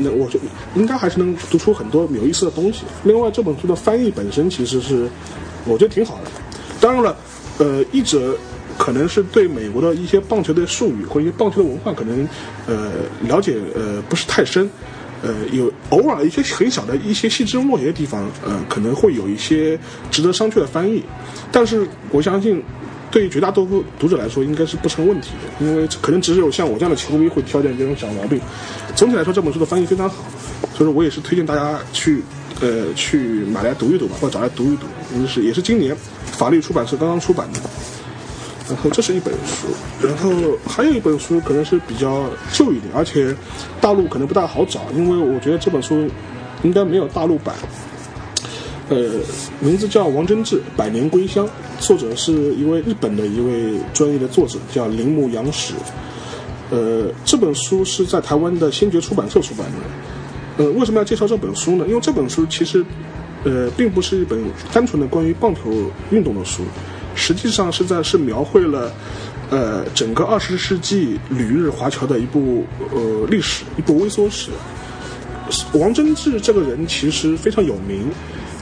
那我就应该还是能读出很多有意思的东西。另外，这本书的翻译本身其实是我觉得挺好的。当然了，呃，译者可能是对美国的一些棒球的术语或一些棒球的文化可能呃了解呃不是太深。呃，有偶尔一些很小的一些细枝末节的地方，呃，可能会有一些值得商榷的翻译，但是我相信，对于绝大多数读者来说，应该是不成问题的，因为可能只有像我这样的球迷会挑点这种小毛病。总体来说，这本书的翻译非常好，所以说我也是推荐大家去，呃，去买来读一读吧，或者找来读一读。是也是今年法律出版社刚刚出版的。然后这是一本书，然后还有一本书可能是比较旧一点，而且大陆可能不大好找，因为我觉得这本书应该没有大陆版。呃，名字叫王贞治《百年归乡》，作者是一位日本的一位专业的作者，叫铃木洋史。呃，这本书是在台湾的先觉出版社出版的。呃，为什么要介绍这本书呢？因为这本书其实呃并不是一本单纯的关于棒球运动的书。实际上是在是描绘了，呃，整个二十世纪旅日华侨的一部呃历史，一部微缩史。王贞治这个人其实非常有名，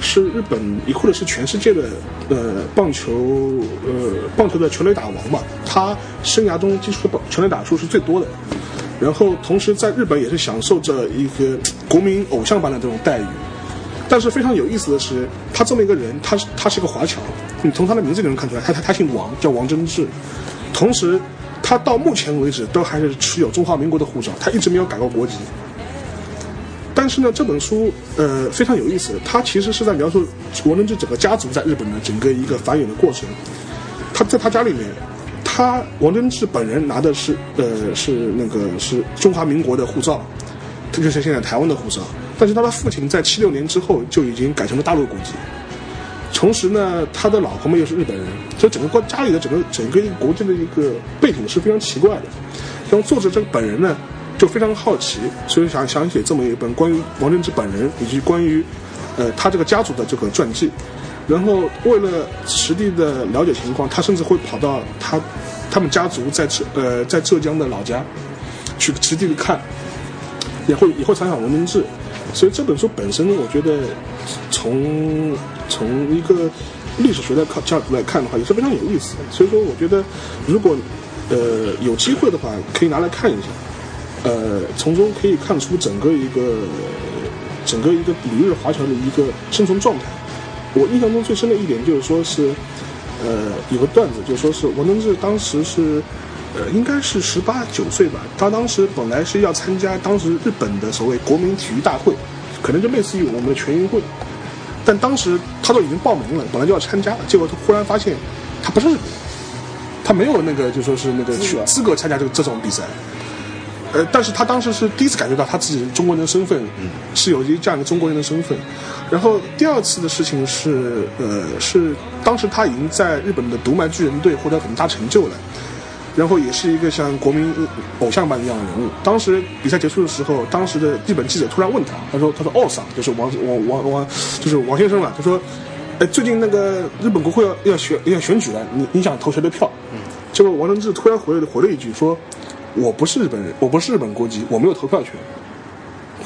是日本，或者是全世界的呃棒球呃棒球的全垒打王嘛。他生涯中接触的全垒打数是最多的，然后同时在日本也是享受着一个国民偶像般的这种待遇。但是非常有意思的是，他这么一个人，他是他是一个华侨，你从他的名字就能看出来，他他他姓王，叫王贞治。同时，他到目前为止都还是持有中华民国的护照，他一直没有改过国籍。但是呢，这本书呃非常有意思，他其实是在描述王贞治整个家族在日本的整个一个繁衍的过程。他在他家里面，他王贞治本人拿的是呃是那个是中华民国的护照，这就是现在台湾的护照。但是他的父亲在七六年之后就已经改成了大陆国籍，同时呢，他的老婆们又是日本人，所以整个国家里的整个整个一个国家的一个背景是非常奇怪的。然后作者这个本人呢，就非常好奇，所以想想写这么一本关于王贞治本人以及关于呃他这个家族的这个传记。然后为了实地的了解情况，他甚至会跑到他他们家族在浙呃在浙江的老家去实地的看，也会也会采访王贞治。所以这本书本身呢，我觉得从从一个历史学的角度来看的话，也是非常有意思的。所以说，我觉得如果呃有机会的话，可以拿来看一下，呃，从中可以看出整个一个整个一个旅日华侨的一个生存状态。我印象中最深的一点就是说是，呃，有个段子，就说是王登志当时是。呃，应该是十八九岁吧。他当时本来是要参加当时日本的所谓国民体育大会，可能就类似于我们的全运会。但当时他都已经报名了，本来就要参加了，结果他忽然发现他不是日本人，他没有那个就说是那个去资格参加这个这种比赛。呃，但是他当时是第一次感觉到他自己中国人的身份，是有一这样一个中国人的身份。然后第二次的事情是，呃，是当时他已经在日本的独卖巨人队获得很大成就了。然后也是一个像国民偶像般一样的人物。当时比赛结束的时候，当时的日本记者突然问他，他说：“他说，奥桑就是王王王王，就是王先生嘛。”他说：“哎，最近那个日本国会要要选要选举了，你你想投谁的票？”结果王贞治突然回了回了一句说：“我不是日本人，我不是日本国籍，我没有投票权。”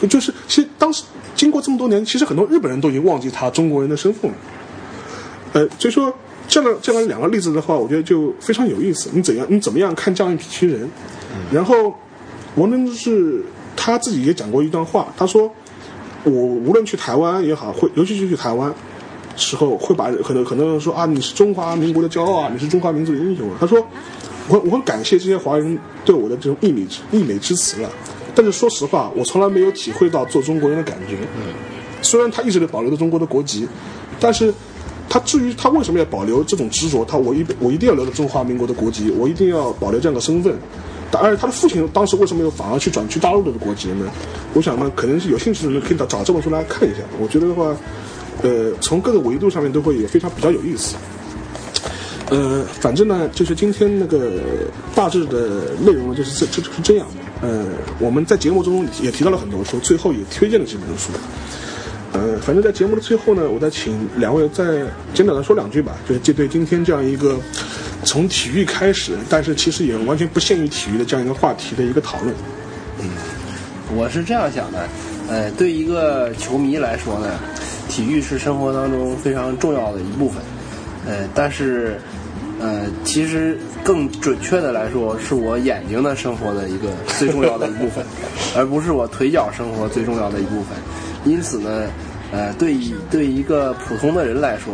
就是其实当时经过这么多年，其实很多日本人都已经忘记他中国人的身份了。呃，所以说。这样这样两个例子的话，我觉得就非常有意思。你怎样你怎么样看这样一批人？然后王贞治他自己也讲过一段话，他说：“我无论去台湾也好，会尤其是去台湾时候，会把可能很多人说啊，你是中华民国的骄傲啊，你是中华民族的英雄。”他说：“我我很感谢这些华人对我的这种溢美之溢美之词了。但是说实话，我从来没有体会到做中国人的感觉。嗯虽然他一直都保留着中国的国籍，但是。”他至于他为什么要保留这种执着？他我一我一定要留着中华民国的国籍，我一定要保留这样的身份。而且他的父亲当时为什么又反而去转去大陆的国籍呢？我想呢，可能是有兴趣的人可以找找这本书来看一下。我觉得的话，呃，从各个维度上面都会也非常比较有意思。呃，反正呢，就是今天那个大致的内容呢，就是这这就是这样。呃，我们在节目中也提到了很多书，最后也推荐了几本书。呃，反正在节目的最后呢，我再请两位再简短的说两句吧，就是这对今天这样一个从体育开始，但是其实也完全不限于体育的这样一个话题的一个讨论。嗯我是这样想的，呃，对一个球迷来说呢，体育是生活当中非常重要的一部分，呃，但是，呃，其实更准确的来说，是我眼睛的生活的一个最重要的一部分，而不是我腿脚生活最重要的一部分。因此呢，呃，对于对一个普通的人来说，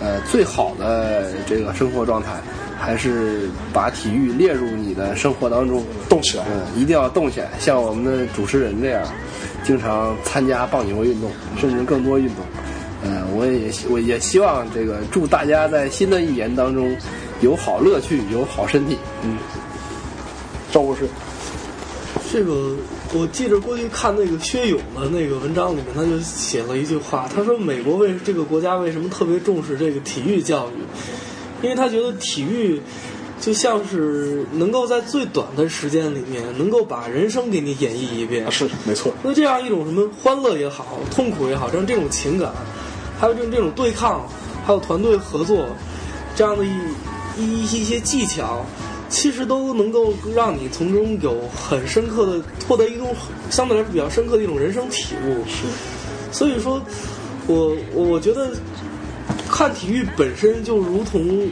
呃，最好的这个生活状态，还是把体育列入你的生活当中。动起来，嗯，一定要动起来，像我们的主持人这样，经常参加棒球运动，甚至更多运动。呃，我也希我也希望这个祝大家在新的一年当中有好乐趣，有好身体。嗯，赵博士，这个我记着过去看那个薛勇的那个文章里面，他就写了一句话，他说美国为这个国家为什么特别重视这个体育教育？因为他觉得体育就像是能够在最短的时间里面，能够把人生给你演绎一遍。是没错，那这样一种什么欢乐也好，痛苦也好，像这种情感，还有这种这种对抗，还有团队合作，这样的一一一一些技巧，其实都能够让你从中有很深刻的获得一种相对来说比较深刻的一种人生体悟。是，所以说，我我我觉得看体育本身就如同，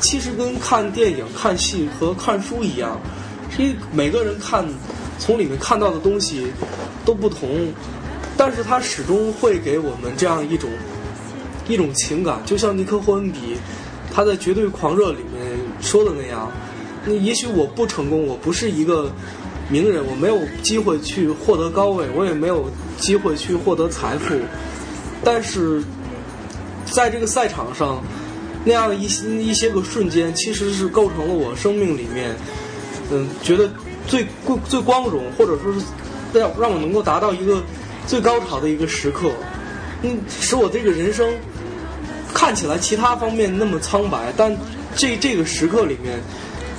其实跟看电影、看戏和看书一样，因为每个人看从里面看到的东西都不同，但是它始终会给我们这样一种一种情感，就像尼克霍恩比他在《绝对狂热》里面说的那样，那也许我不成功，我不是一个名人，我没有机会去获得高位，我也没有机会去获得财富，但是在这个赛场上，那样一些一些个瞬间，其实是构成了我生命里面，嗯，觉得最最最光荣，或者说是让让我能够达到一个最高潮的一个时刻，嗯，使我这个人生看起来其他方面那么苍白，但这这个时刻里面，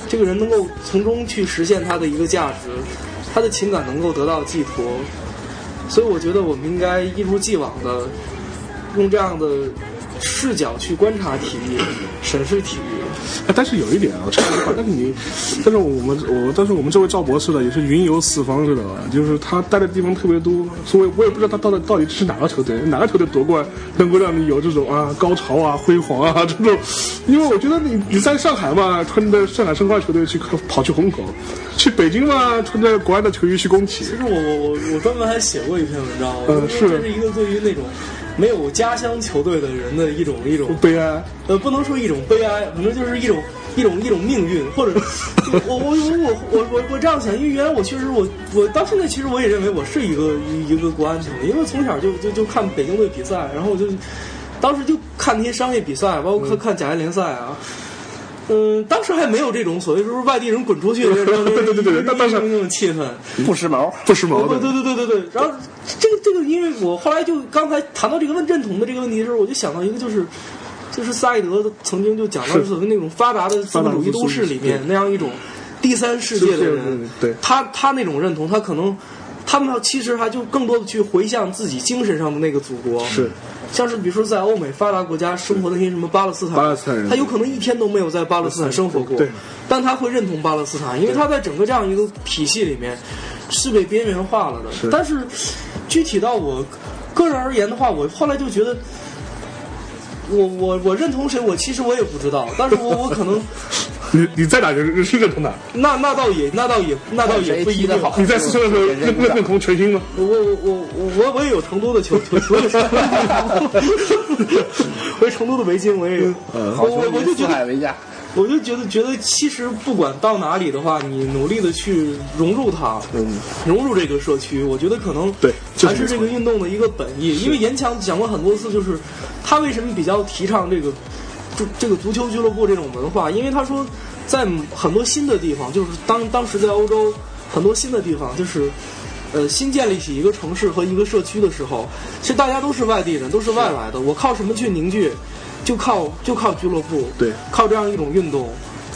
这个人能够从中去实现他的一个价值，他的情感能够得到寄托，所以我觉得我们应该一如既往的用这样的视角去观察体育，审视体育。哎，但是有一点啊，插一句话，但是你，但是我们我，但是我们这位赵博士呢，也是云游四方，知道吧？就是他待的地方特别多，所以我也不知道他到底到底是哪个球队，哪个球队夺冠能够让你有这种啊高潮啊辉煌啊 这种。因为我觉得你你在上海嘛，穿着上海申花球队去跑去虹口，去北京嘛，穿着国安的球衣去工体。其实我我我我专门还写过一篇文章，我嗯是觉得这是一个对于那种没有家乡球队的人的一种一种悲哀，呃，不能说一种悲哀，可能就是一种一种一种命运，或者 我我我我我我我这样想，因为原来我确实我我到现在其实我也认为我是一个一一个国安球迷，因为从小就就就看北京队比赛，然后我就当时就看那些商业比赛，包括看看甲 A 联赛啊。嗯，当时还没有这种所谓说是外地人滚出去的 这种对对对对那当时那种气氛。不时髦。不时髦对的。对对对对对。然后这个这个，因为我后来就刚才谈到这个问认同的这个问题的时候，我就想到一个，就是就是萨义德曾经就讲到所谓那种发达的资本主义都市里面那样一种第三世界的人，对他他那种认同，他可能他们其实还就更多的去回向自己精神上的那个祖国。是。像是比如说在欧美发达国家生活的那些什么巴勒斯坦，巴勒斯坦人他有可能一天都没有在巴勒斯坦生活过，对但他会认同巴勒斯坦，因为他在整个这样一个体系里面是被边缘化了的。但是具体到我个人而言的话，我后来就觉得，我我我认同谁，我其实我也不知道，但是我我可能你你在哪是是认同的？那那倒也那倒也那倒也不一定你在四川的时候认认认同全新吗？我我我我我我也有成都的球球球成都的围巾，我也有。我我我就觉得，为家。我就觉得觉得，其实不管到哪里的话，你努力的去融入它，融入这个社区，我觉得可能对就是还是这个运动的一个本意。因为严强讲过很多次，就是他为什么比较提倡这个。这这个足球俱乐部这种文化，因为他说，在很多新的地方，就是当当时在欧洲很多新的地方，就是呃新建立起一个城市和一个社区的时候，其实大家都是外地人，都是外来的。我靠什么去凝聚？就靠就靠俱乐部，对，靠这样一种运动，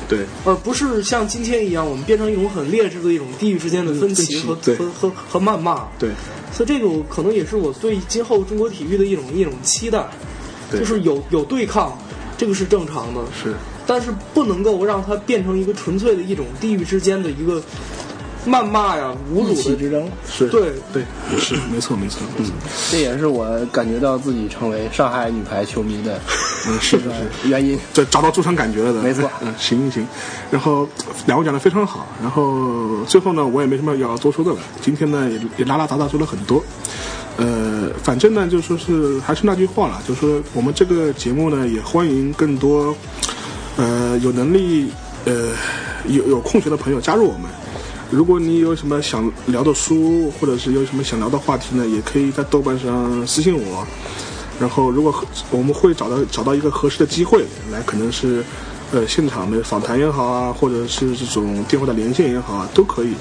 对，而不是像今天一样，我们变成一种很劣质的一种地域之间的分歧和对和和和谩骂。对，所以这个可能也是我对今后中国体育的一种一种期待，对就是有有对抗，这个是正常的，是，但是不能够让它变成一个纯粹的一种地域之间的一个谩骂呀、侮辱的之争。是，对对，是，没错，没错，嗯，这也是我感觉到自己成为上海女排球迷的嗯，是是是。原因。这找到主场感觉了的，没错嗯，行行。然后两位讲的非常好，然后最后呢，我也没什么要多说的了。今天呢，也也拉拉杂杂说了很多。呃，反正呢，就说是还是那句话了，就说我们这个节目呢，也欢迎更多呃有能力呃有有空闲的朋友加入我们。如果你有什么想聊的书，或者是有什么想聊的话题呢，也可以在豆瓣上私信我。然后，如果我们会找到找到一个合适的机会来，可能是呃现场的访谈也好啊，或者是这种电话的连线也好啊，都可以。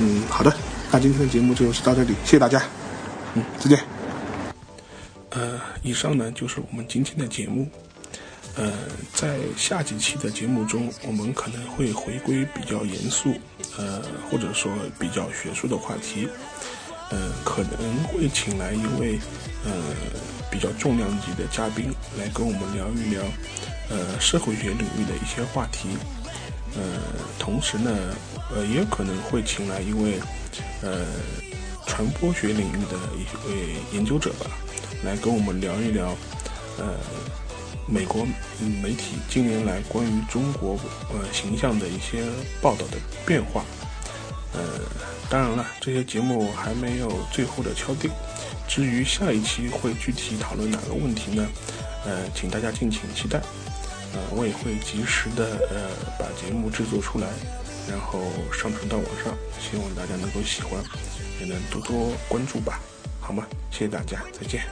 嗯，好的，那今天的节目就是到这里，谢谢大家。嗯，再见。呃，以上呢就是我们今天的节目。呃，在下几期的节目中，我们可能会回归比较严肃，呃，或者说比较学术的话题。呃，可能会请来一位呃比较重量级的嘉宾来跟我们聊一聊呃社会学领域的一些话题。呃，同时呢，呃，也可能会请来一位呃传播学领域的一位研究者吧，来跟我们聊一聊呃美国媒体近年来关于中国呃形象的一些报道的变化。呃，当然了，这些节目还没有最后的敲定。至于下一期会具体讨论哪个问题呢？呃，请大家敬请期待。呃，我也会及时的呃把节目制作出来，然后上传到网上，希望大家能够喜欢，也能多多关注吧，好吗？谢谢大家，再见。